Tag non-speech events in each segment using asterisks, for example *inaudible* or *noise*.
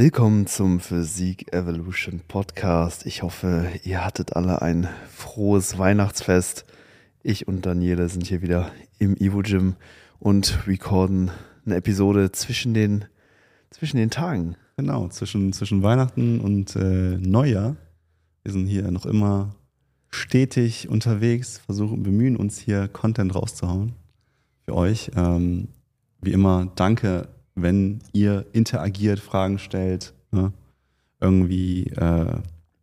Willkommen zum Physik Evolution Podcast. Ich hoffe, ihr hattet alle ein frohes Weihnachtsfest. Ich und Daniele sind hier wieder im Evo Gym und recorden eine Episode zwischen den, zwischen den Tagen. Genau, zwischen, zwischen Weihnachten und äh, Neujahr. Wir sind hier noch immer stetig unterwegs, versuchen, bemühen uns hier Content rauszuhauen für euch. Ähm, wie immer, danke, wenn ihr interagiert, Fragen stellt. Ne? Irgendwie, äh,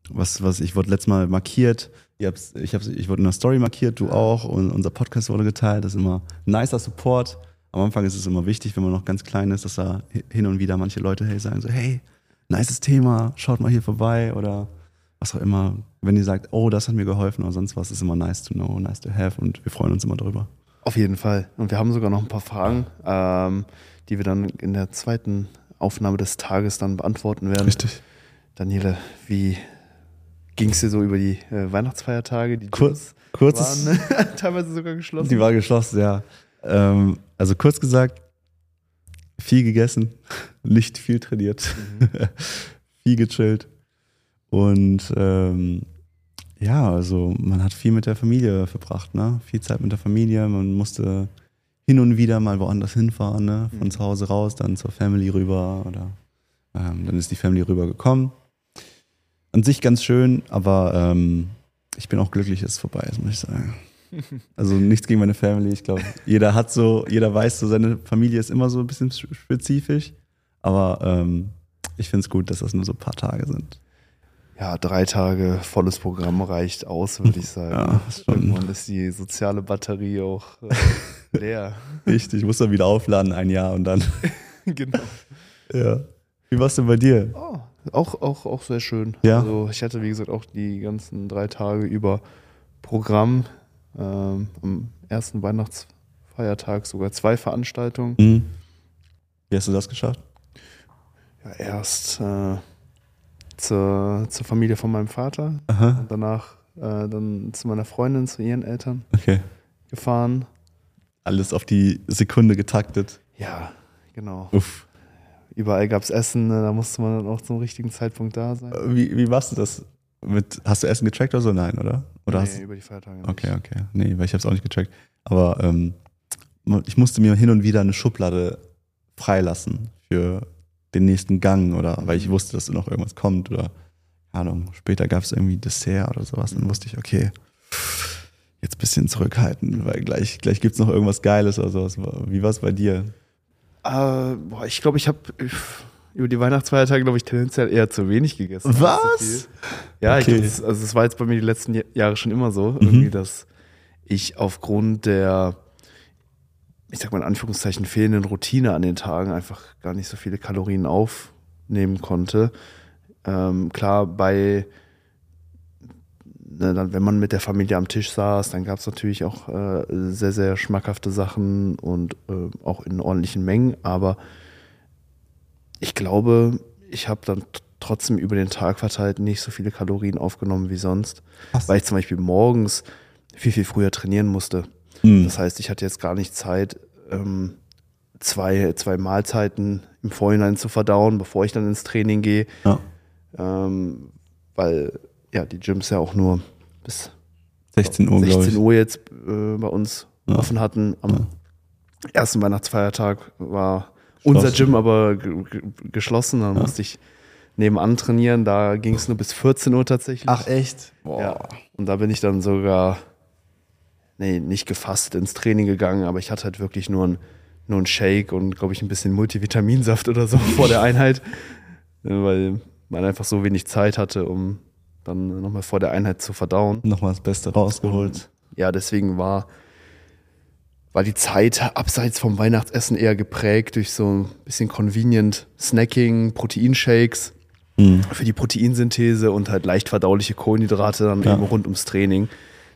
was, was, ich wurde letztes Mal markiert. Ihr habt's, ich, hab's, ich wurde in der Story markiert, du auch, und unser Podcast wurde geteilt. Das ist immer nicer Support. Am Anfang ist es immer wichtig, wenn man noch ganz klein ist, dass da hin und wieder manche Leute hey, sagen so, hey, nices Thema, schaut mal hier vorbei oder was auch immer. Wenn ihr sagt, oh, das hat mir geholfen oder sonst was, ist immer nice to know, nice to have und wir freuen uns immer darüber. Auf jeden Fall. Und wir haben sogar noch ein paar Fragen, ähm, die wir dann in der zweiten Aufnahme des Tages dann beantworten werden. Richtig. Daniele, wie ging es dir so über die äh, Weihnachtsfeiertage? Die Kurz, kurzes, waren *laughs* teilweise sogar geschlossen. die war geschlossen, ja. Ähm, also kurz gesagt, viel gegessen, *laughs* nicht viel trainiert, *laughs* viel gechillt und ähm, ja, also man hat viel mit der Familie verbracht, ne? Viel Zeit mit der Familie. Man musste hin und wieder mal woanders hinfahren, ne? Von Mhm. zu Hause raus, dann zur Family rüber oder ähm, dann ist die Family rübergekommen. An sich ganz schön, aber ähm, ich bin auch glücklich, dass es vorbei ist, muss ich sagen. *laughs* Also nichts gegen meine Family. Ich glaube, jeder hat so, jeder weiß so, seine Familie ist immer so ein bisschen spezifisch. Aber ähm, ich finde es gut, dass das nur so ein paar Tage sind. Ja, drei Tage volles Programm reicht aus, würde ich sagen. *laughs* Ja, schon- Irgendwann ist die soziale Batterie auch äh, *laughs* leer. Richtig, ich muss dann wieder aufladen ein Jahr und dann. *laughs* genau. Ja. Wie war's denn bei dir? Oh, auch, auch, auch sehr schön. Ja. Also ich hatte, wie gesagt, auch die ganzen drei Tage über Programm. Ähm, am ersten Weihnachtsfeiertag sogar zwei Veranstaltungen. Hm. Wie hast du das geschafft? Ja, erst äh, zur, zur Familie von meinem Vater Aha. und danach äh, dann zu meiner Freundin, zu ihren Eltern Okay. gefahren. Alles auf die Sekunde getaktet. Ja, genau. Uff. Überall gab es Essen, ne, da musste man dann auch zum richtigen Zeitpunkt da sein. Wie, wie warst du das? Mit, hast du Essen getrackt oder so? Nein, oder? Oder hast nee, du, über die Feiertage. nicht. Okay, okay. Nee, weil ich habe es auch nicht getrackt. Aber ähm, ich musste mir hin und wieder eine Schublade freilassen für den nächsten Gang oder weil ich wusste, dass noch irgendwas kommt oder keine Ahnung, später gab es irgendwie Dessert oder sowas. Dann wusste ich, okay, jetzt ein bisschen zurückhalten, weil gleich, gleich gibt es noch irgendwas Geiles oder sowas. Wie war es bei dir? Äh, boah, ich glaube, ich habe über die Weihnachtsfeiertage, glaube ich, tendenziell eher zu wenig gegessen. Was? Ja, ich Okay. das, also es war jetzt bei mir die letzten Jahre schon immer so, irgendwie, dass ich aufgrund der, ich sag mal in Anführungszeichen, fehlenden Routine an den Tagen einfach gar nicht so viele Kalorien aufnehmen konnte. Ähm, klar, bei ne, dann, wenn man mit der Familie am Tisch saß, dann gab es natürlich auch äh, sehr, sehr schmackhafte Sachen und äh, auch in ordentlichen Mengen. Aber ich glaube, ich habe dann trotzdem über den Tag verteilt nicht so viele Kalorien aufgenommen wie sonst, Was? weil ich zum Beispiel morgens viel, viel früher trainieren musste. Hm. Das heißt, ich hatte jetzt gar nicht Zeit, ähm, zwei, zwei Mahlzeiten im Vorhinein zu verdauen, bevor ich dann ins Training gehe Ja. ähm, weil ja die Gyms ja auch nur bis 16 Uhr, glaube 16 ich. Uhr jetzt äh, bei uns Ja. offen hatten. Am ersten Weihnachtsfeiertag war unser. Gym aber ge ge geschlossen. Dann Ja. musste ich nebenan trainieren. Da ging es nur bis 14 Uhr tatsächlich. echt? Boah. ja. Und da bin ich dann sogar, nee, nicht gefasst ins Training gegangen, aber ich hatte halt wirklich nur ein nur ein Shake und, glaube ich, ein bisschen Multivitaminsaft oder so *laughs* vor der Einheit, äh, weil man einfach so wenig Zeit hatte, um dann nochmal vor der Einheit zu verdauen. Nochmal das Beste rausgeholt. Ja, deswegen war, war die Zeit abseits vom Weihnachtsessen eher geprägt durch so ein bisschen convenient Snacking, Proteinshakes Hm. für die Proteinsynthese und halt leicht verdauliche Kohlenhydrate dann Ja. eben rund ums Training.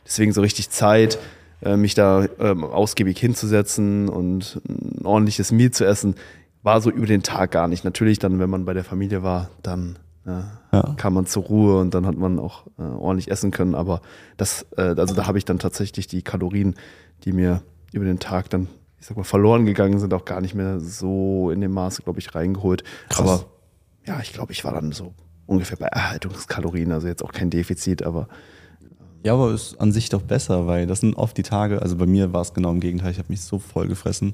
Deswegen so richtig Zeit, äh, mich da ähm, ausgiebig hinzusetzen und ein ordentliches Meal zu essen, war so über den Tag gar nicht. Natürlich dann, wenn man bei der Familie war, dann Ja. kam man zur Ruhe und dann hat man auch äh, ordentlich essen können. Aber das, äh, also da habe ich dann tatsächlich die Kalorien, die mir über den Tag dann, ich sag mal, verloren gegangen sind, auch gar nicht mehr so in dem Maße, glaube ich, reingeholt. Krass. Aber ja, ich glaube, ich war dann so ungefähr bei Erhaltungskalorien, also jetzt auch kein Defizit, aber Ja, aber ist an sich doch besser, weil das sind oft die Tage, also bei mir war es genau im Gegenteil, ich habe mich so voll gefressen.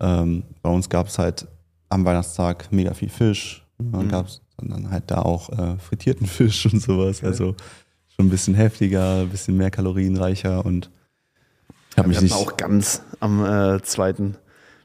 Ähm, bei uns gab es halt am Weihnachtstag mega viel Fisch. Dann Mhm. gab es dann halt da auch äh, frittierten *laughs* Fisch und sowas. Also schon ein bisschen heftiger, ein bisschen mehr kalorienreicher und ich habe wir mich hatten nicht. auch ganz am äh, zweiten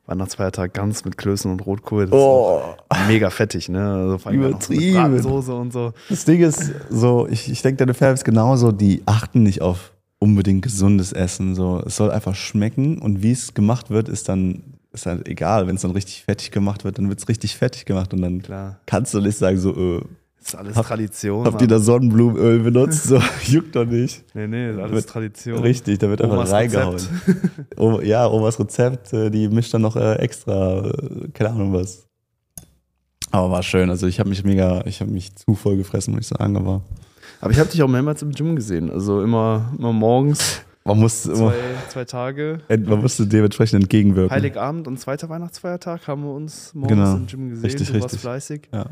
Weihnachtsfeiertag ganz mit Klößen und Rotkohl. Das Oh. ist mega fettig, ne? Also vor allem dann mit Übertrieben. Bratensoße und so. Das Ding ist so, ich, ich denke, deine Fans genauso, die achten nicht auf unbedingt gesundes Essen. So, es soll einfach schmecken und wie es gemacht wird, ist dann ist halt egal. Wenn es dann richtig fettig gemacht wird, dann wird es richtig fettig gemacht und dann Klar. kannst du nicht sagen so, äh, Das ist alles Hab- Tradition. habt ihr da Sonnenblumenöl benutzt? So, *laughs* juckt doch nicht. Nee, nee, das ist alles Wird- Tradition. Richtig, da wird einfach Omas reingehauen. Rezept. O- ja, Omas Rezept, äh, die mischt dann noch äh, extra, äh, keine Ahnung was. Aber war schön. Also ich habe mich mega, ich habe mich zu voll gefressen, muss ich sagen. Aber Aber ich habe dich auch mehrmals im Gym gesehen. Also immer, immer morgens, man musste immer, zwei, zwei Tage. man musste dementsprechend entgegenwirken. Heiligabend und zweiter Weihnachtsfeiertag haben wir uns morgens Genau. im Gym gesehen. Richtig, du warst richtig. fleißig. Ja.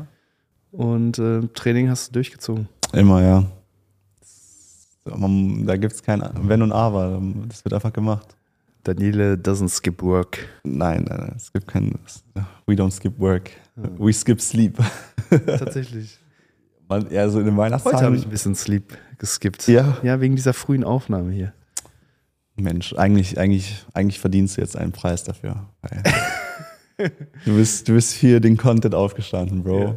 Und äh, Training hast du durchgezogen. Immer, ja. Man, da gibt es kein Wenn und Aber. Das wird einfach gemacht. Daniele doesn't skip work. Nein, nein, nein, es gibt kein. We don't skip work. We skip sleep. Tatsächlich. *laughs* Man, ja, so in den Weihnachtstagen. Heute habe ich ein bisschen Sleep geskippt. Ja. Ja, wegen dieser frühen Aufnahme hier. Mensch, eigentlich, eigentlich, eigentlich verdienst du jetzt einen Preis dafür. *laughs* Du, bist, du bist hier den Content aufgestanden, Bro. Ja.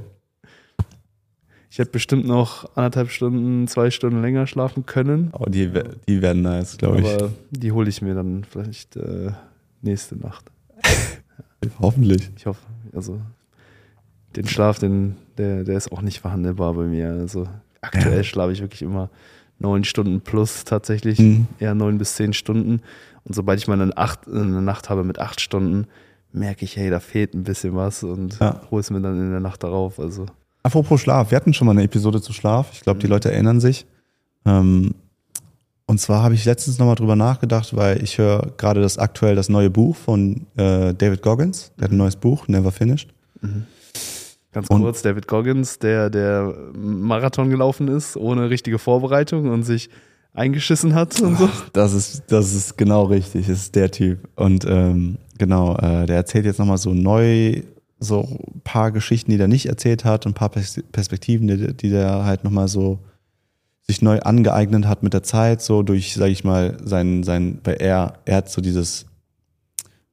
Ich hätte bestimmt noch anderthalb Stunden, zwei Stunden länger schlafen können. Aber die, die werden nice, glaube ich. Aber die hole ich mir dann vielleicht äh, nächste Nacht. *laughs* Hoffentlich. Ich hoffe. Also den Schlaf, den, der, der ist auch nicht verhandelbar bei mir. Also aktuell Ja. schlafe ich wirklich immer neun Stunden plus tatsächlich. Mhm. Eher neun bis zehn Stunden. Und sobald ich mal eine, acht, eine Nacht habe mit acht Stunden, merke ich, hey, da fehlt ein bisschen was und Ja. hole es mir dann in der Nacht darauf. Also Apropos Schlaf, wir hatten schon mal eine Episode zu Schlaf. Ich glaube, die Leute erinnern sich. Ähm, und zwar habe ich letztens nochmal drüber nachgedacht, weil ich höre gerade das aktuell das neue Buch von äh, David Goggins. Der hat ein neues Buch, Never Finished. Ganz Und- kurz, David Goggins, der der Marathon gelaufen ist, ohne richtige Vorbereitung und sich eingeschissen hat und so. Das ist, das ist genau richtig, das ist der Typ. Und ähm, genau, äh, der erzählt jetzt nochmal so neu, so ein paar Geschichten, die der nicht erzählt hat, und ein paar Pers- Perspektiven, die, die der halt nochmal so sich neu angeeignet hat mit der Zeit, so durch, sag ich mal, sein, sein, weil er, er hat so dieses,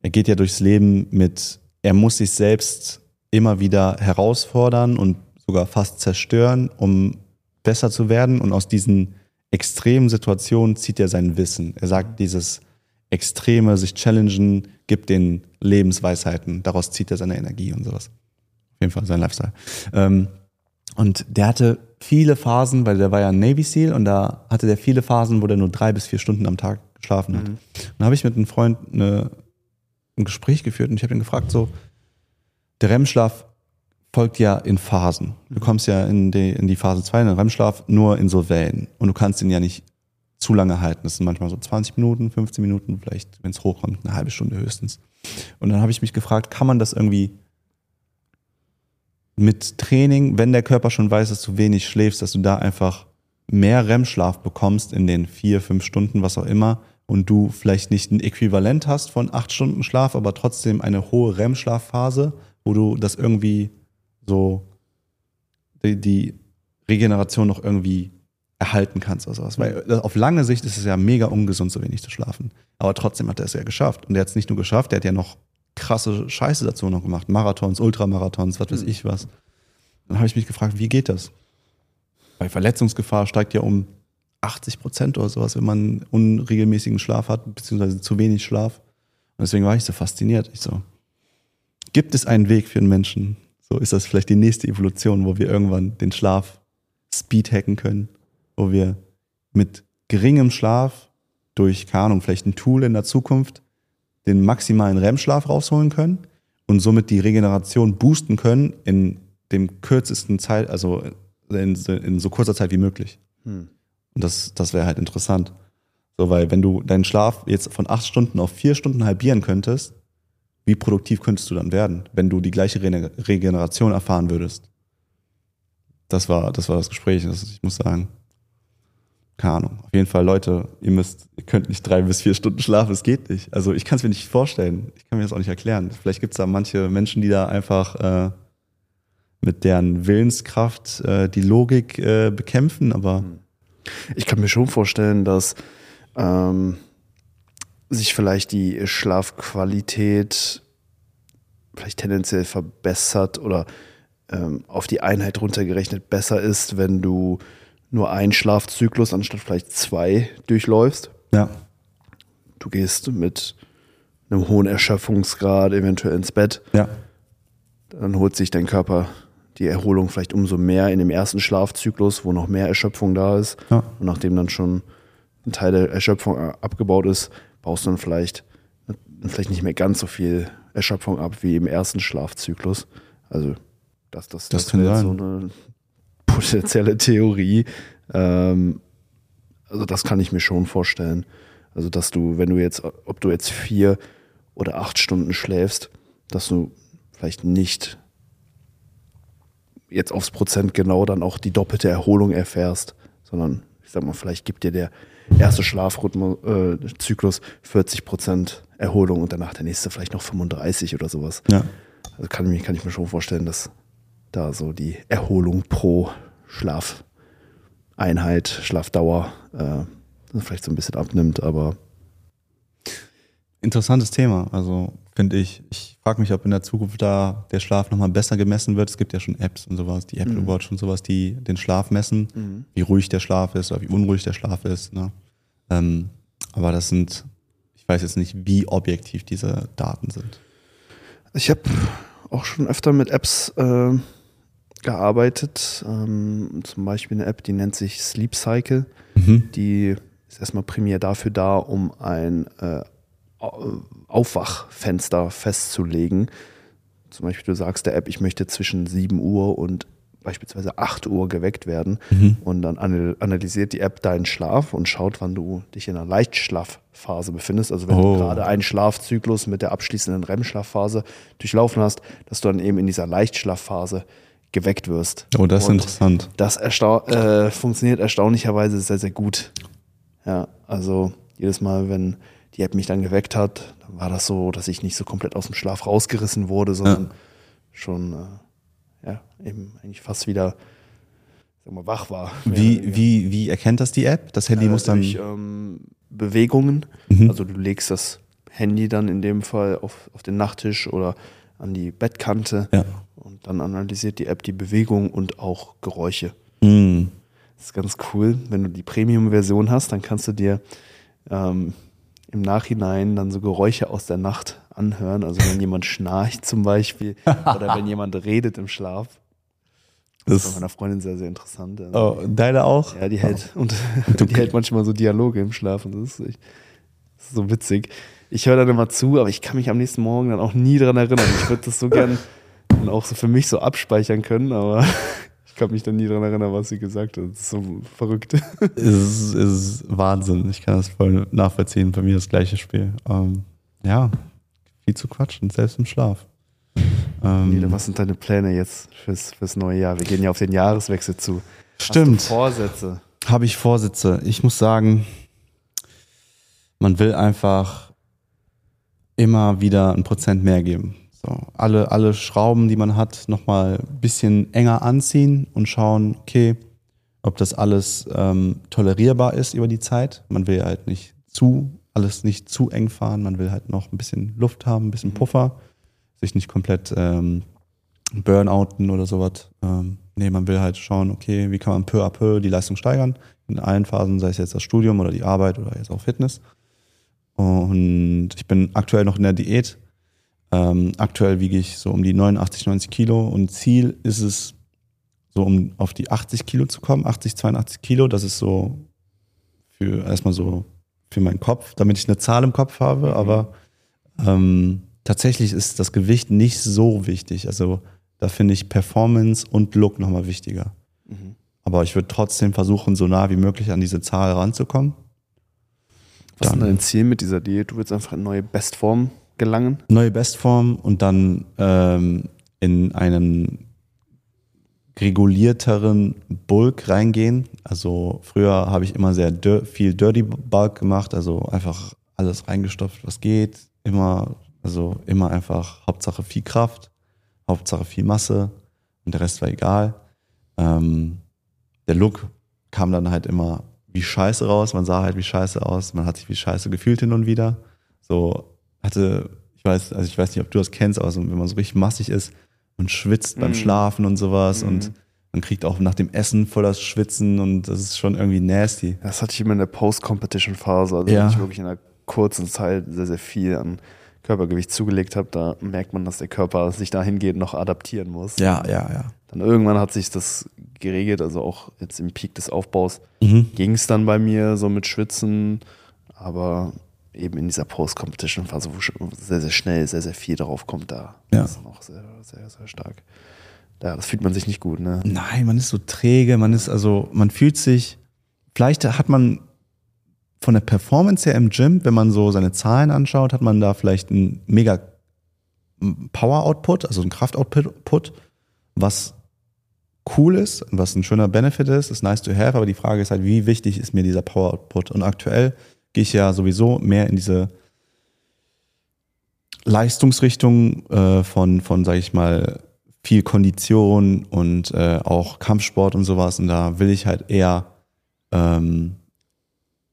er geht ja durchs Leben mit, er muss sich selbst immer wieder herausfordern und sogar fast zerstören, um besser zu werden. Und aus diesen extremen Situationen zieht er sein Wissen. Er sagt, dieses Extreme, sich challengen, gibt den Lebensweisheiten. Daraus zieht er seine Energie und sowas. Auf jeden Fall sein Lifestyle. Ähm, und der hatte viele Phasen, weil der war ja ein Navy SEAL und da hatte der viele Phasen, wo der nur drei bis vier Stunden am Tag geschlafen hat. Dann habe ich mit einem Freund eine, ein Gespräch geführt und ich habe ihn gefragt, so, der REM-Schlaf folgt ja in Phasen. Du kommst ja in die, in die Phase 2, in den REM-Schlaf, nur in so Wellen. Und du kannst ihn ja nicht zu lange halten. Das sind manchmal so 20 Minuten, 15 Minuten, vielleicht, wenn es hochkommt, eine halbe Stunde höchstens. Und dann habe ich mich gefragt, kann man das irgendwie mit Training, wenn der Körper schon weiß, dass du wenig schläfst, dass du da einfach mehr REM-Schlaf bekommst in den vier, fünf Stunden, was auch immer, und du vielleicht nicht ein Äquivalent hast von acht Stunden Schlaf, aber trotzdem eine hohe REM-Schlafphase, wo du das irgendwie so die, die Regeneration noch irgendwie erhalten kannst oder sowas. Weil auf lange Sicht ist es ja mega ungesund, so wenig zu schlafen. Aber trotzdem hat er es ja geschafft. Und er hat es nicht nur geschafft, der hat ja noch krasse Scheiße dazu noch gemacht. Marathons, Ultramarathons, was weiß ich was. Dann habe ich mich gefragt, wie geht das? Weil Verletzungsgefahr steigt ja um 80 Prozent oder sowas, wenn man unregelmäßigen Schlaf hat, beziehungsweise zu wenig Schlaf. Und deswegen war ich so fasziniert. Ich so, gibt es einen Weg für einen Menschen? So ist das vielleicht die nächste Evolution, wo wir irgendwann den Schlaf Speed hacken können, wo wir mit geringem Schlaf durch, keine Ahnung, vielleicht ein Tool in der Zukunft den maximalen REM-Schlaf rausholen können und somit die Regeneration boosten können in dem kürzesten Zeit, also in, in so kurzer Zeit wie möglich. Hm. Und das, das wäre halt interessant. So, weil wenn du deinen Schlaf jetzt von acht Stunden auf vier Stunden halbieren könntest, wie produktiv könntest du dann werden, wenn du die gleiche Rene- Regeneration erfahren würdest? das war, das war das Gespräch. Das, ich muss sagen, keine Ahnung. Auf jeden Fall, Leute, ihr müsst, ihr könnt nicht drei bis vier Stunden schlafen, es geht nicht. Also ich kann es mir nicht vorstellen. Ich kann mir das auch nicht erklären. Vielleicht gibt es da manche Menschen, die da einfach äh, mit deren Willenskraft äh, die Logik äh, bekämpfen, aber. Ich kann mir schon vorstellen, dass ähm, sich vielleicht die Schlafqualität vielleicht tendenziell verbessert oder ähm, auf die Einheit runtergerechnet besser ist, wenn du nur einen Schlafzyklus anstatt vielleicht zwei durchläufst. Ja. Du gehst mit einem hohen Erschöpfungsgrad eventuell ins Bett. Ja. Dann holt sich dein Körper die Erholung vielleicht umso mehr in dem ersten Schlafzyklus, wo noch mehr Erschöpfung da ist. Ja. Und nachdem dann schon ein Teil der Erschöpfung abgebaut ist, baust du dann vielleicht, vielleicht nicht mehr ganz so viel Erschöpfung ab wie im ersten Schlafzyklus. Also das, das, Das das, wäre sein. so eine potenzielle Theorie. Ähm, also das kann ich mir schon vorstellen. Also dass du, wenn du jetzt, ob du jetzt vier oder acht Stunden schläfst, dass du vielleicht nicht jetzt aufs Prozent genau dann auch die doppelte Erholung erfährst, sondern ich sag mal, vielleicht gibt dir der erste Schlafrhythmus, äh, Zyklus 40 Prozent Erholung und danach der nächste vielleicht noch 35 oder sowas. Ja. Also kann, kann ich mir schon vorstellen, dass da so die Erholung pro Schlafeinheit, Schlafdauer äh, vielleicht so ein bisschen abnimmt, aber Interessantes Thema, also finde ich. Ich frage mich, ob in der Zukunft da der Schlaf nochmal besser gemessen wird. Es gibt ja schon Apps und sowas, die Apple Mhm. Watch und sowas, die den Schlaf messen, wie ruhig der Schlaf ist oder wie unruhig der Schlaf ist. Ne? Ähm, aber das sind, ich weiß jetzt nicht, wie objektiv diese Daten sind. Ich habe auch schon öfter mit Apps äh, gearbeitet. Ähm, zum Beispiel eine App, die nennt sich Sleep Cycle. Die ist erstmal primär dafür da, um ein äh, Au- Aufwachfenster festzulegen. Zum Beispiel, du sagst der App, ich möchte zwischen 7 Uhr und beispielsweise 8 Uhr geweckt werden. Und dann anal- analysiert die App deinen Schlaf und schaut, wann du dich in einer Leichtschlafphase befindest. Also wenn Oh. du gerade einen Schlafzyklus mit der abschließenden REM-Schlafphase durchlaufen hast, dass du dann eben in dieser Leichtschlafphase geweckt wirst. Oh, das ist Und interessant. das erstau äh, funktioniert erstaunlicherweise sehr, sehr gut. Ja, also jedes Mal, wenn die App mich dann geweckt hat, dann war das so, dass ich nicht so komplett aus dem Schlaf rausgerissen wurde, sondern schon äh, ja, eben eigentlich fast wieder sag mal, wach war. Wie, weniger. wie, wie erkennt das die App? Das Handy Äh, muss dann. durch ähm, Bewegungen. Mhm. Also du legst das Handy dann in dem Fall auf, auf den Nachttisch oder an die Bettkante ja. und dann analysiert die App die Bewegung und auch Geräusche. Mm. Das ist ganz cool. Wenn du die Premium-Version hast, dann kannst du dir ähm, im Nachhinein dann so Geräusche aus der Nacht anhören. Also wenn jemand *laughs* schnarcht zum Beispiel oder wenn jemand redet im Schlaf. Das ist bei meiner Freundin sehr, sehr interessant. Also, oh, deine auch? Ja, die hält, und *laughs* die hält manchmal so Dialoge im Schlaf und das ist, echt, das ist so witzig. Ich höre dann immer zu, aber ich kann mich am nächsten Morgen dann auch nie dran erinnern. Ich würde das so gern dann auch so für mich so abspeichern können, aber *laughs* ich kann mich dann nie dran erinnern, was sie gesagt hat. Das ist so verrückt. *laughs* Es ist, es ist Wahnsinn. Ich kann das voll nachvollziehen. Bei mir das gleiche Spiel. Ähm, ja, viel zu quatschen, selbst im Schlaf. Ähm, Nele, was sind deine Pläne jetzt fürs, fürs neue Jahr? Wir gehen ja auf den Jahreswechsel zu. Stimmt. Vorsätze? Habe ich Vorsitze. Ich muss sagen, man will einfach immer wieder ein Prozent mehr geben. So, alle, alle Schrauben, die man hat, nochmal ein bisschen enger anziehen und schauen, okay, ob das alles ähm, tolerierbar ist über die Zeit. Man will halt nicht zu, alles nicht zu eng fahren. Man will halt noch ein bisschen Luft haben, ein bisschen Puffer, sich nicht komplett ähm, burnouten oder sowas. Ähm, nee, man will halt schauen, okay, wie kann man peu à peu die Leistung steigern. In allen Phasen, sei es jetzt das Studium oder die Arbeit oder jetzt auch Fitness. Und ich bin aktuell noch in der Diät. Ähm, aktuell wiege ich so um die 89, 90 Kilo und Ziel ist es, so um auf die 80 Kilo zu kommen, 80, 82 Kilo. Das ist so für erstmal so für meinen Kopf, damit ich eine Zahl im Kopf habe, aber ähm, tatsächlich ist das Gewicht nicht so wichtig. Also da finde ich Performance und Look nochmal wichtiger. Aber ich würde trotzdem versuchen, so nah wie möglich an diese Zahl ranzukommen. Was ist dein Ziel mit dieser Diät? Du willst einfach in neue Bestform gelangen? Neue Bestform und dann ähm, in einen regulierteren Bulk reingehen. Also früher habe ich immer sehr dir viel Dirty Bulk gemacht, also einfach alles reingestopft, was geht. Immer, also immer einfach Hauptsache viel Kraft, Hauptsache viel Masse und der Rest war egal. Ähm, der Look kam dann halt immer wie scheiße raus, man sah halt wie scheiße aus, man hat sich wie scheiße gefühlt hin und wieder. So hatte, ich weiß, also ich weiß nicht, ob du das kennst, aber so, wenn man so richtig massig ist, und schwitzt beim Mhm. Schlafen und sowas Mhm. und man kriegt auch nach dem Essen voll das Schwitzen und das ist schon irgendwie nasty. Das hatte ich immer in der Post-Competition-Phase, also Ja. ich wirklich in einer kurzen Zeit sehr, sehr viel an Körpergewicht zugelegt habe, da merkt man, dass der Körper sich dahingehend noch adaptieren muss. Ja, ja, ja. Dann irgendwann hat sich das geregelt, also auch jetzt im Peak des Aufbaus Mhm. ging es dann bei mir so mit Schwitzen, aber eben in dieser Post-Competition-Phase, wo sehr, sehr schnell sehr, sehr viel drauf kommt, da Ja. ist noch sehr, sehr, sehr stark. Ja, das fühlt man sich nicht gut, ne? Nein, man ist so träge, man ist also, man fühlt sich, vielleicht hat man von der Performance her im Gym, wenn man so seine Zahlen anschaut, hat man da vielleicht einen mega Power-Output, also einen Kraft-Output, was cool ist, was ein schöner Benefit ist, ist nice to have, aber die Frage ist halt, wie wichtig ist mir dieser Power-Output? Und aktuell gehe ich ja sowieso mehr in diese Leistungsrichtung äh, von, von sage ich mal, viel Kondition und äh, auch Kampfsport und sowas. Und da will ich halt eher ähm,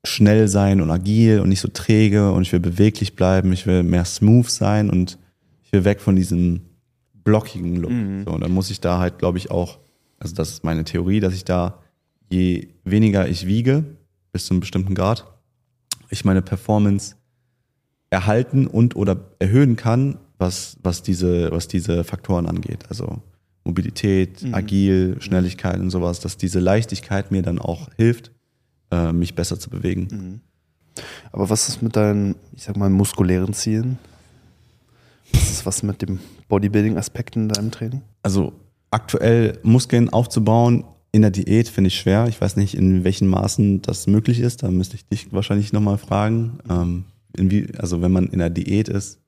schnell sein und agil und nicht so träge und ich will beweglich bleiben, ich will mehr smooth sein und ich will weg von diesem blockigen Look. Mhm. So, und dann muss ich da halt, glaube ich, auch, also das ist meine Theorie, dass ich da, je weniger ich wiege, bis zu einem bestimmten Grad, ich meine Performance erhalten und oder erhöhen kann, was, was, diese, was diese Faktoren angeht. Also Mobilität, Mhm. agil, Schnelligkeit und sowas, dass diese Leichtigkeit mir dann auch hilft, äh, mich besser zu bewegen. Mhm. Aber was ist mit deinen, ich sag mal, muskulären Zielen? Was ist was mit dem Bodybuilding-Aspekt in deinem Training? Also aktuell Muskeln aufzubauen in der Diät finde ich schwer. Ich weiß nicht, in welchen Maßen das möglich ist. Da müsste ich dich wahrscheinlich nochmal fragen. Ähm, inwie, also wenn man in der Diät ist,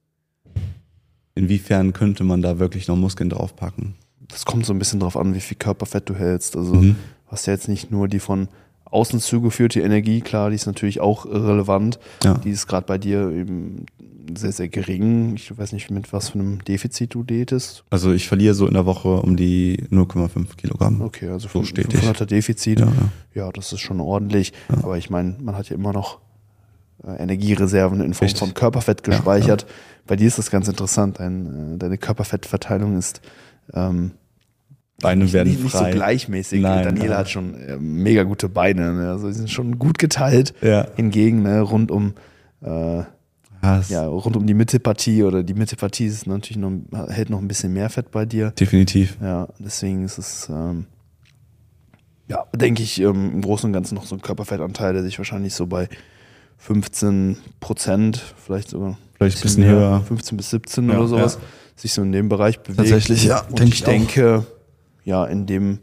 inwiefern könnte man da wirklich noch Muskeln draufpacken? Das kommt so ein bisschen drauf an, wie viel Körperfett du hältst. Also Mhm. du hast ja jetzt nicht nur die von außen zugeführte Energie, klar, die ist natürlich auch relevant. Ja. Die ist gerade bei dir eben sehr, sehr gering. Ich weiß nicht, mit was für einem Defizit du diätest. Also ich verliere so in der Woche um die 0,5 Kilogramm. Okay, also So fün- stetig. 500er Defizit. Ja, Ja, ja. das ist schon ordentlich. Aber ich meine, man hat ja immer noch äh, Energiereserven in Form Richtig. von Körperfett gespeichert. Bei dir ist das ganz interessant. Dein, äh, deine Körperfettverteilung ist ähm, Beine nicht, werden nicht, nicht so frei. gleichmäßig. Nein, Daniela nein. hat schon äh, mega gute Beine. Ne? Also die sind schon gut geteilt. Ja. Hingegen ne, rund um äh, Ja, es- ja, rund um die Mittelpartie oder die Mittelpartie ist natürlich noch, hält noch ein bisschen mehr Fett bei dir. Definitiv. Ja, deswegen ist es, ähm, ja, denke ich, ähm, im Großen und Ganzen noch so ein Körperfettanteil, der sich wahrscheinlich so bei 15 Prozent, vielleicht sogar Vielleicht ein bisschen höher. 15 bis 17 Ja, oder sowas, ja. sich so in dem Bereich bewegt. Tatsächlich, ja, Und denke ich ich auch. Ja, in dem,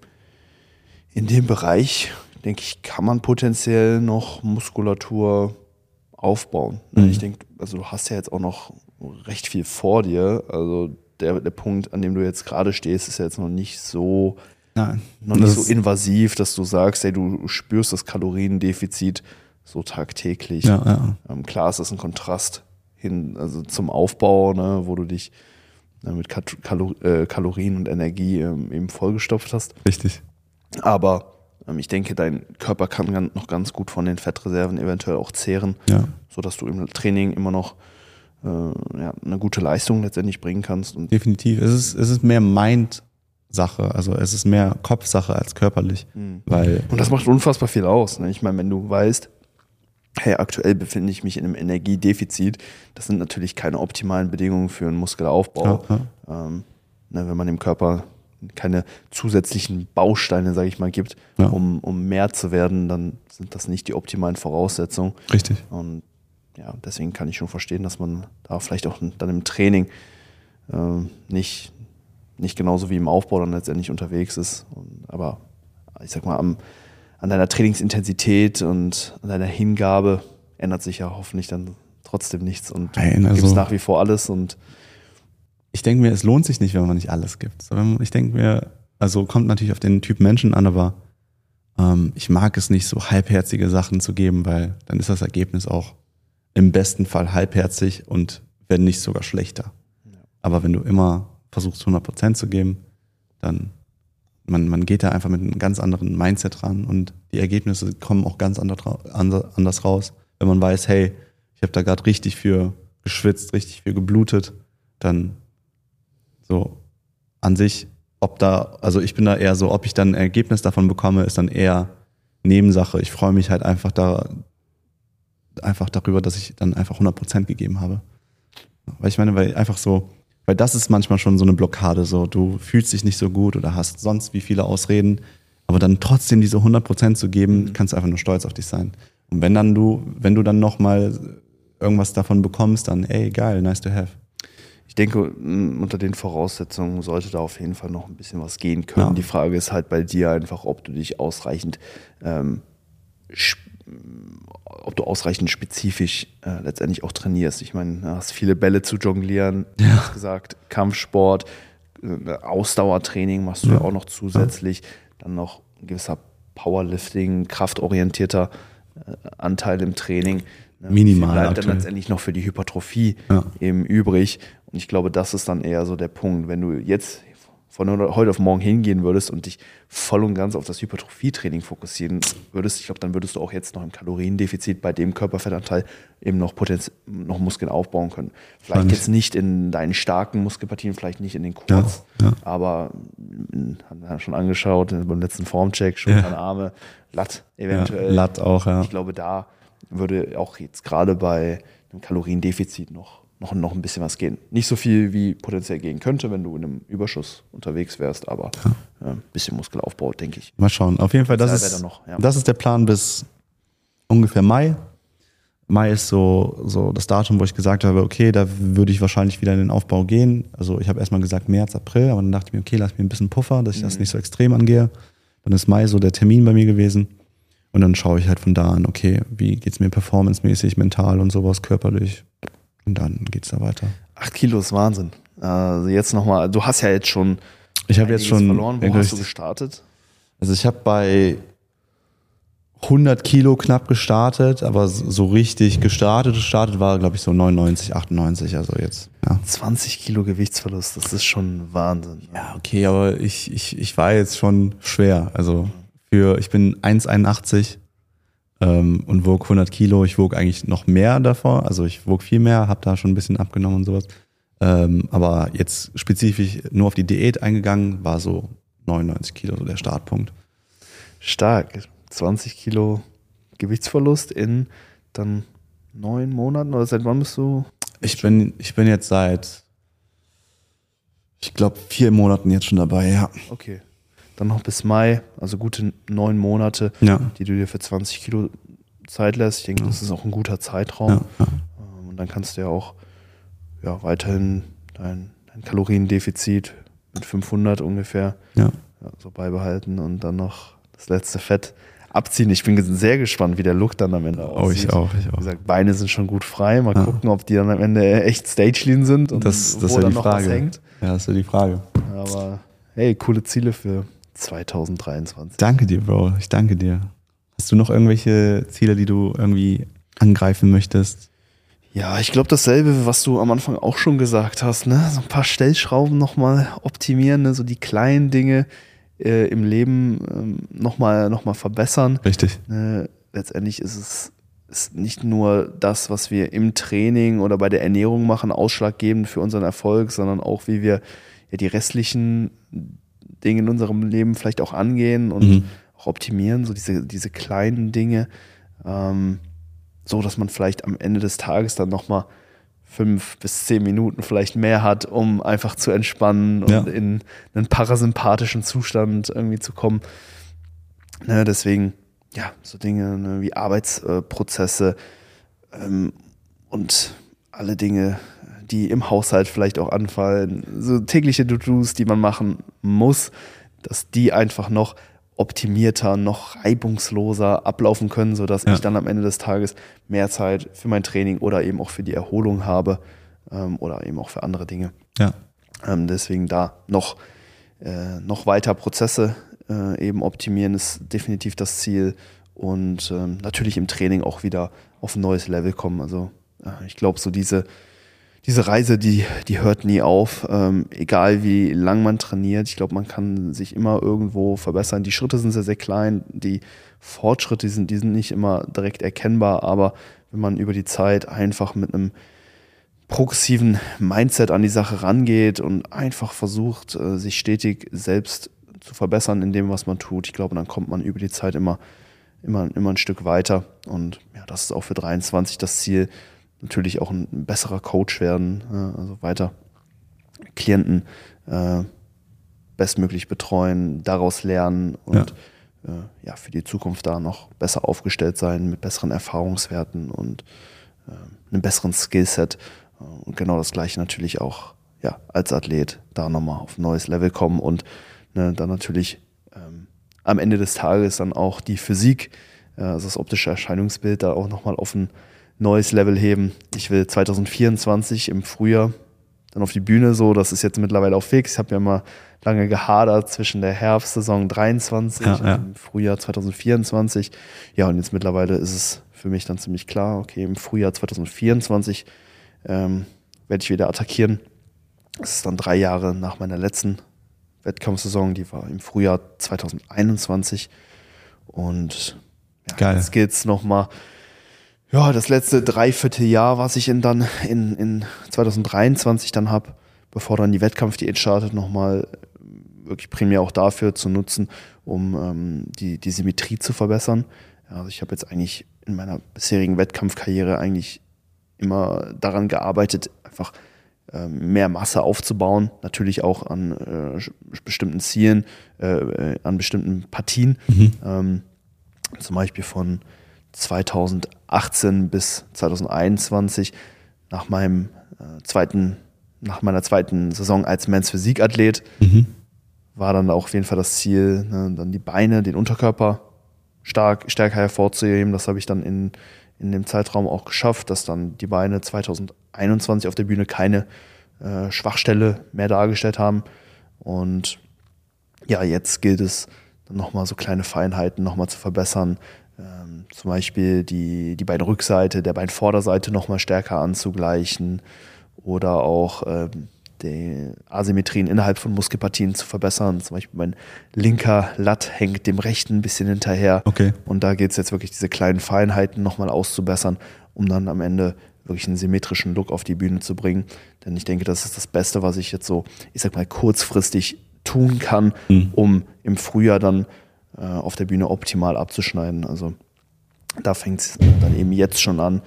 in dem Bereich, denke ich, kann man potenziell noch Muskulatur aufbauen. Mhm. Ich denke, also du hast ja jetzt auch noch recht viel vor dir. Also der, der Punkt, an dem du jetzt gerade stehst, ist ja jetzt noch nicht so, Nein. noch nicht Das so invasiv, dass du sagst, ey, du spürst das Kaloriendefizit so tagtäglich. Ja, ja. Ähm, klar ist das ein Kontrast hin, also zum Aufbau, ne, wo du dich mit Kat Kalo äh, Kalorien und Energie ähm, eben vollgestopft hast. Richtig. Aber ähm, ich denke, dein Körper kann noch ganz gut von den Fettreserven eventuell auch zehren, Ja. sodass du im Training immer noch äh, ja, eine gute Leistung letztendlich bringen kannst. Und Definitiv. Es ist, es ist mehr Mind-Sache. Also es ist mehr Kopfsache als körperlich. Mhm. Weil, Und das macht unfassbar viel aus. Ne? Ich meine, wenn du weißt, hey, aktuell befinde ich mich in einem Energiedefizit, das sind natürlich keine optimalen Bedingungen für einen Muskelaufbau. Ähm, ne, wenn man dem Körper keine zusätzlichen Bausteine, sage ich mal, gibt, Ja. um, um mehr zu werden, dann sind das nicht die optimalen Voraussetzungen. richtig. Und ja, deswegen kann ich schon verstehen, dass man da vielleicht auch dann im Training ähm, nicht, nicht genauso wie im Aufbau dann letztendlich unterwegs ist. Und, aber ich sag mal, am, an deiner Trainingsintensität und an deiner Hingabe ändert sich ja hoffentlich dann trotzdem nichts und Nein, du also- gibst nach wie vor alles und Ich denke mir, es lohnt sich nicht, wenn man nicht alles gibt. Ich denke mir, Also kommt natürlich auf den Typ Menschen an, aber ähm, ich mag es nicht, so halbherzige Sachen zu geben, weil dann ist das Ergebnis auch im besten Fall halbherzig und wenn nicht sogar schlechter. Aber wenn du immer versuchst 100% zu geben, dann man, man geht da einfach mit einem ganz anderen Mindset ran und die Ergebnisse kommen auch ganz anders raus. Wenn man weiß, hey, ich habe da gerade richtig für geschwitzt, richtig für geblutet, dann so an sich, ob da, also ich bin da eher so, ob ich dann ein Ergebnis davon bekomme, ist dann eher Nebensache. Ich freue mich halt einfach da, einfach darüber, dass ich dann einfach 100% gegeben habe. Weil ich meine, weil einfach so, weil das ist manchmal schon so eine Blockade, so du fühlst dich nicht so gut oder hast sonst wie viele Ausreden, aber dann trotzdem diese 100% zu geben, mhm. kannst du einfach nur stolz auf dich sein. Und wenn dann du, wenn du dann nochmal irgendwas davon bekommst, dann ey, geil, nice to have. Ich denke, unter den Voraussetzungen sollte da auf jeden Fall noch ein bisschen was gehen können. Ja. Die Frage ist halt bei dir einfach, ob du dich ausreichend ähm, ob du ausreichend spezifisch äh, letztendlich auch trainierst. Ich meine, du hast viele Bälle zu jonglieren, ja. du hast gesagt, Kampfsport, äh, Ausdauertraining machst du ja, ja auch noch zusätzlich, dann noch ein gewisser Powerlifting, kraftorientierter äh, Anteil im Training. Ne? Minimal. Bleibt dann letztendlich noch für die Hypertrophie eben übrig. Und ich glaube, das ist dann eher so der Punkt. Wenn du jetzt von heute auf morgen hingehen würdest und dich voll und ganz auf das Hypertrophietraining fokussieren würdest, ich glaube, dann würdest du auch jetzt noch im Kaloriendefizit bei dem Körperfettanteil eben noch Potenz noch Muskeln aufbauen können. Vielleicht jetzt nicht in deinen starken Muskelpartien, vielleicht nicht in den Quads, ja, ja. aber haben wir schon angeschaut beim letzten Formcheck, Schultern, ja. Arme, Latt eventuell. Latt auch, ja. Ich glaube, da würde auch jetzt gerade bei einem Kaloriendefizit noch noch, noch ein bisschen was gehen. Nicht so viel, wie potenziell gehen könnte, wenn du in einem Überschuss unterwegs wärst, aber ja. ein bisschen Muskelaufbau, denke ich. Mal schauen. Auf jeden Fall, das, ist, noch, ja. das ist der Plan bis ungefähr Mai. Mai ist so, so das Datum, wo ich gesagt habe, okay, da würde ich wahrscheinlich wieder in den Aufbau gehen. Also ich habe erstmal gesagt März, April, aber dann dachte ich mir, okay, lass mir ein bisschen Puffer, dass ich mhm. das nicht so extrem angehe. Dann ist Mai so der Termin bei mir gewesen. Und dann schaue ich halt von da an, okay, wie geht es mir performancemäßig, mental und sowas, körperlich. Und dann geht es da weiter. Acht Kilo ist Wahnsinn. Also jetzt nochmal, du hast ja jetzt schon. Ich habe jetzt schon. verloren. Wo hast du gestartet? Also ich habe bei 100 Kilo knapp gestartet, aber so richtig gestartet, gestartet war, glaube ich, so 99, 98, also jetzt. Ja. 20 Kilo Gewichtsverlust, das ist schon Wahnsinn. Ja, okay, aber ich, ich, ich war jetzt schon schwer. Also für, ich bin 1,81 ähm, und wog 100 Kilo. Ich wog eigentlich noch mehr davor, also ich wog viel mehr, habe da schon ein bisschen abgenommen und sowas. Ähm, aber jetzt spezifisch nur auf die Diät eingegangen, war so 99 Kilo so der Startpunkt. Stark. 20 Kilo Gewichtsverlust in dann neun Monaten oder seit wann bist du? Ich bin, ich bin jetzt seit, ich glaube, vier Monaten jetzt schon dabei, ja. Okay dann noch bis Mai, also gute neun Monate, ja. die du dir für 20 Kilo Zeit lässt. Ich denke, ja. das ist auch ein guter Zeitraum. Ja, ähm, und dann kannst du ja auch ja, weiterhin dein, dein Kaloriendefizit mit 500 ungefähr so beibehalten und dann noch das letzte Fett abziehen. Ich bin sehr gespannt, wie der Look dann am Ende aussieht. Oh, ich auch, ich auch. Wie gesagt, Beine sind schon gut frei. Mal ja. gucken, ob die dann am Ende echt stage lean sind und das, das wo dann noch Frage. was hängt. Ja, das ist ja die Frage. Aber hey, coole Ziele für 2023. Danke dir, Bro. Ich danke dir. Hast du noch irgendwelche Ziele, die du irgendwie angreifen möchtest? Ja, ich glaube dasselbe, was du am Anfang auch schon gesagt hast, ne? So ein paar Stellschrauben nochmal optimieren, ne? so die kleinen Dinge äh, im Leben ähm, nochmal noch mal verbessern. Richtig. Ne? Letztendlich ist es ist nicht nur das, was wir im Training oder bei der Ernährung machen, ausschlaggebend für unseren Erfolg, sondern auch, wie wir ja, die restlichen Dinge in unserem Leben vielleicht auch angehen und mhm. auch optimieren, so diese, diese kleinen Dinge, ähm, so dass man vielleicht am Ende des Tages dann nochmal fünf bis zehn Minuten vielleicht mehr hat, um einfach zu entspannen und ja. in einen parasympathischen Zustand irgendwie zu kommen. Ne, deswegen, ja, so Dinge ne, wie Arbeitsprozesse ähm, und alle Dinge, die im Haushalt vielleicht auch anfallen, so tägliche To-Dos, die man machen muss, dass die einfach noch optimierter, noch reibungsloser ablaufen können, sodass ja. ich dann am Ende des Tages mehr Zeit für mein Training oder eben auch für die Erholung habe ähm, oder eben auch für andere Dinge. Ja. Ähm, deswegen da noch äh, noch weiter Prozesse äh, eben optimieren ist definitiv das Ziel und ähm, natürlich im Training auch wieder auf ein neues Level kommen. Also äh, ich glaube, so diese, diese Reise, die, die hört nie auf, ähm, egal wie lang man trainiert. Ich glaube, man kann sich immer irgendwo verbessern. Die Schritte sind sehr, sehr klein, die Fortschritte sind, die sind nicht immer direkt erkennbar, aber wenn man über die Zeit einfach mit einem progressiven Mindset an die Sache rangeht und einfach versucht, äh, sich stetig selbst zu verbessern in dem, was man tut, ich glaube, dann kommt man über die Zeit immer, immer, immer ein Stück weiter. Und ja, das ist auch für 23 das Ziel. Natürlich auch ein besserer Coach werden, also weiter Klienten äh, bestmöglich betreuen, daraus lernen und ja. Äh, ja, für die Zukunft da noch besser aufgestellt sein mit besseren Erfahrungswerten und äh, einem besseren Skillset. Und genau das gleiche natürlich auch ja, als Athlet da nochmal auf ein neues Level kommen und ne, dann natürlich ähm, am Ende des Tages dann auch die Physik, äh, also das optische Erscheinungsbild da auch nochmal auf ein neues Level heben. Ich will 2024 im Frühjahr dann auf die Bühne so, das ist jetzt mittlerweile auch fix. Ich habe ja immer lange gehadert zwischen der Herbstsaison 23 ja, ja. und im Frühjahr 2024. Ja, und jetzt mittlerweile ist es für mich dann ziemlich klar, okay, im Frühjahr 2024 ähm, werde ich wieder attackieren. Das ist dann drei Jahre nach meiner letzten Wettkampfsaison, die war im Frühjahr 2021. Und ja, jetzt geht's nochmal, ja, das letzte Dreivierteljahr, was ich in dann in, in 2023 dann habe, bevor dann die Wettkampfdiät startet, nochmal wirklich primär auch dafür zu nutzen, um ähm, die, die Symmetrie zu verbessern. Ja, also ich habe jetzt eigentlich in meiner bisherigen Wettkampfkarriere eigentlich immer daran gearbeitet, einfach ähm, mehr Masse aufzubauen, natürlich auch an äh, bestimmten Zielen, äh, äh, an bestimmten Partien. Mhm. Ähm, zum Beispiel von 2018 bis 2021 nach meinem äh, zweiten, nach meiner zweiten Saison als Men's Physikathlet mhm. war dann auch auf jeden Fall das Ziel, ne, dann die Beine, den Unterkörper stark, stärker hervorzuheben. Das habe ich dann in in dem Zeitraum auch geschafft, dass dann die Beine 2021 auf der Bühne keine äh, Schwachstelle mehr dargestellt haben. Und ja, jetzt gilt es dann nochmal so kleine Feinheiten nochmal zu verbessern. Ähm, zum Beispiel die, die Beinrückseite der Beinvorderseite nochmal stärker anzugleichen oder auch ähm, die Asymmetrien innerhalb von Muskelpartien zu verbessern. Zum Beispiel mein linker Latt hängt dem rechten ein bisschen hinterher. Okay. Und da geht es jetzt wirklich, diese kleinen Feinheiten nochmal auszubessern, um dann am Ende wirklich einen symmetrischen Look auf die Bühne zu bringen. Denn ich denke, das ist das Beste, was ich jetzt so, ich sag mal, kurzfristig tun kann, mhm. um im Frühjahr dann äh, auf der Bühne optimal abzuschneiden. Also da fängt es dann eben jetzt schon an,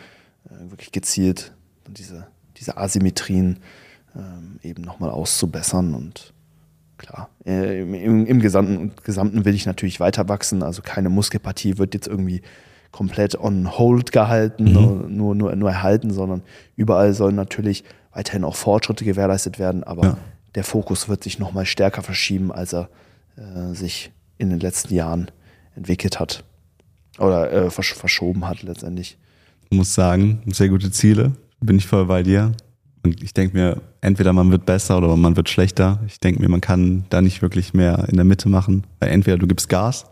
äh, wirklich gezielt diese, diese Asymmetrien ähm, eben nochmal auszubessern. Und klar, äh, im, im, Gesamten, Gesamten will ich natürlich weiter wachsen. Also keine Muskelpartie wird jetzt irgendwie komplett on hold gehalten, mhm. nur, nur, nur erhalten, sondern überall sollen natürlich weiterhin auch Fortschritte gewährleistet werden, aber ja. der Fokus wird sich nochmal stärker verschieben, als er äh, sich in den letzten Jahren entwickelt hat oder äh, versch verschoben hat letztendlich. Ich muss sagen, sehr gute Ziele, bin ich voll bei dir. Und ich denke mir, entweder man wird besser oder man wird schlechter. Ich denke mir, man kann da nicht wirklich mehr in der Mitte machen. Weil entweder du gibst Gas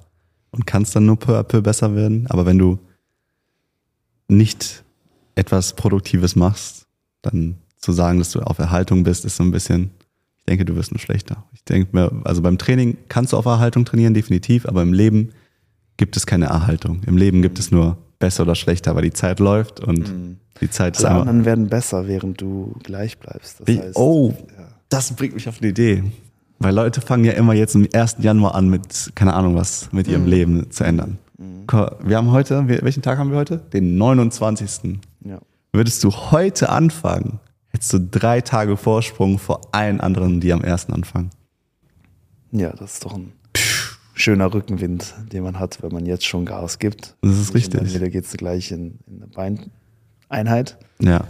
und kannst dann nur peu à peu besser werden, aber wenn du nicht etwas Produktives machst, dann zu sagen, dass du auf Erhaltung bist, ist so ein bisschen, ich denke, du wirst nur schlechter. Ich denke mir, also beim Training kannst du auf Erhaltung trainieren, definitiv, aber im Leben gibt es keine Erhaltung. Im Leben gibt es nur besser oder schlechter, weil die Zeit läuft und mhm. die Zeit ist Alle anderen werden besser, während du gleich bleibst. Das heißt, oh, ja. das bringt mich auf eine Idee. Weil Leute fangen ja immer jetzt am 1. Januar an mit, keine Ahnung was, mit ihrem mhm. Leben zu ändern. Mhm. Wir haben heute, welchen Tag haben wir heute? Den 29. Ja. Würdest du heute anfangen, hättest du drei Tage Vorsprung vor allen anderen, die am 1. anfangen. Ja, das ist doch ein schöner Rückenwind, den man hat, wenn man jetzt schon Gas gibt. Das ist richtig. Und entweder geht es gleich in, in eine Beineinheit. Ja.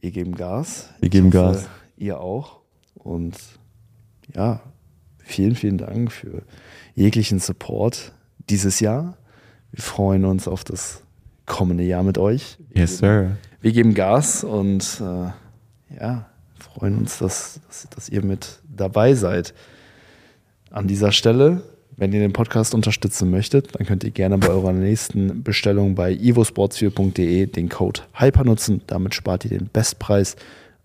Wir geben Gas. Wir geben hoffe, Gas. Ihr auch. Und ja, vielen, vielen Dank für jeglichen Support dieses Jahr. Wir freuen uns auf das kommende Jahr mit euch. Wir yes, geben, sir. Wir geben Gas und äh, ja, freuen uns, dass, dass, dass ihr mit dabei seid. an dieser Stelle, wenn ihr den Podcast unterstützen möchtet, dann könnt ihr gerne bei eurer nächsten Bestellung bei ivosportsview.de den Code HYPER nutzen. Damit spart ihr den Bestpreis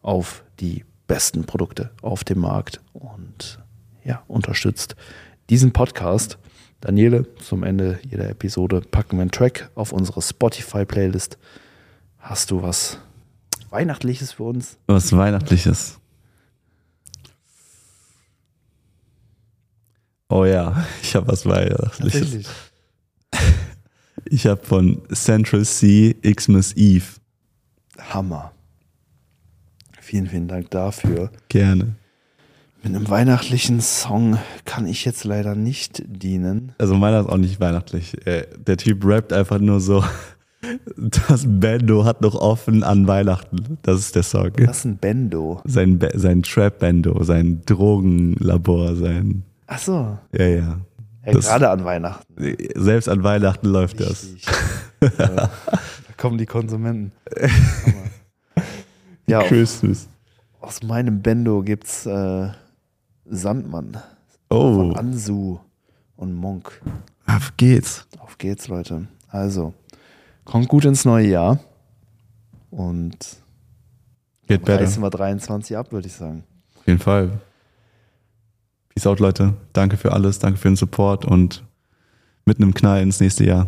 auf die besten Produkte auf dem Markt und ja, unterstützt diesen Podcast. Daniele, zum Ende jeder Episode packen wir einen Track auf unsere Spotify-Playlist. Hast du was Weihnachtliches für uns? Was Weihnachtliches. Oh ja, *laughs* ich habe was Weihnachtliches. *laughs* Ich habe von Central C Xmas Eve. Hammer. Vielen, vielen Dank dafür. Gerne. Mit einem weihnachtlichen Song kann ich jetzt leider nicht dienen. Also meiner ist auch nicht weihnachtlich. Äh, Der Typ rappt einfach nur so, *laughs* das Bando hat noch offen an Weihnachten. Das ist der Song. Was ist ein Bendo? Sein, sein Trap-Bando, sein Drogenlabor, sein. Ach so. Ja, ja. Ja, Das- gerade an Weihnachten. Selbst an Weihnachten läuft das. Richtig. ja, da kommen die Konsumenten. *laughs* Ja, Christmas. aus meinem Bendo gibt's äh, Sandmann Oh, von Ansu und Monk. auf geht's. Auf geht's, Leute. Also, kommt gut ins neue Jahr und Geht better. reißen wir 23 ab, würde ich sagen. Auf jeden Fall. Peace out, Leute. Danke für alles. Danke für den Support und mit einem Knall ins nächste Jahr.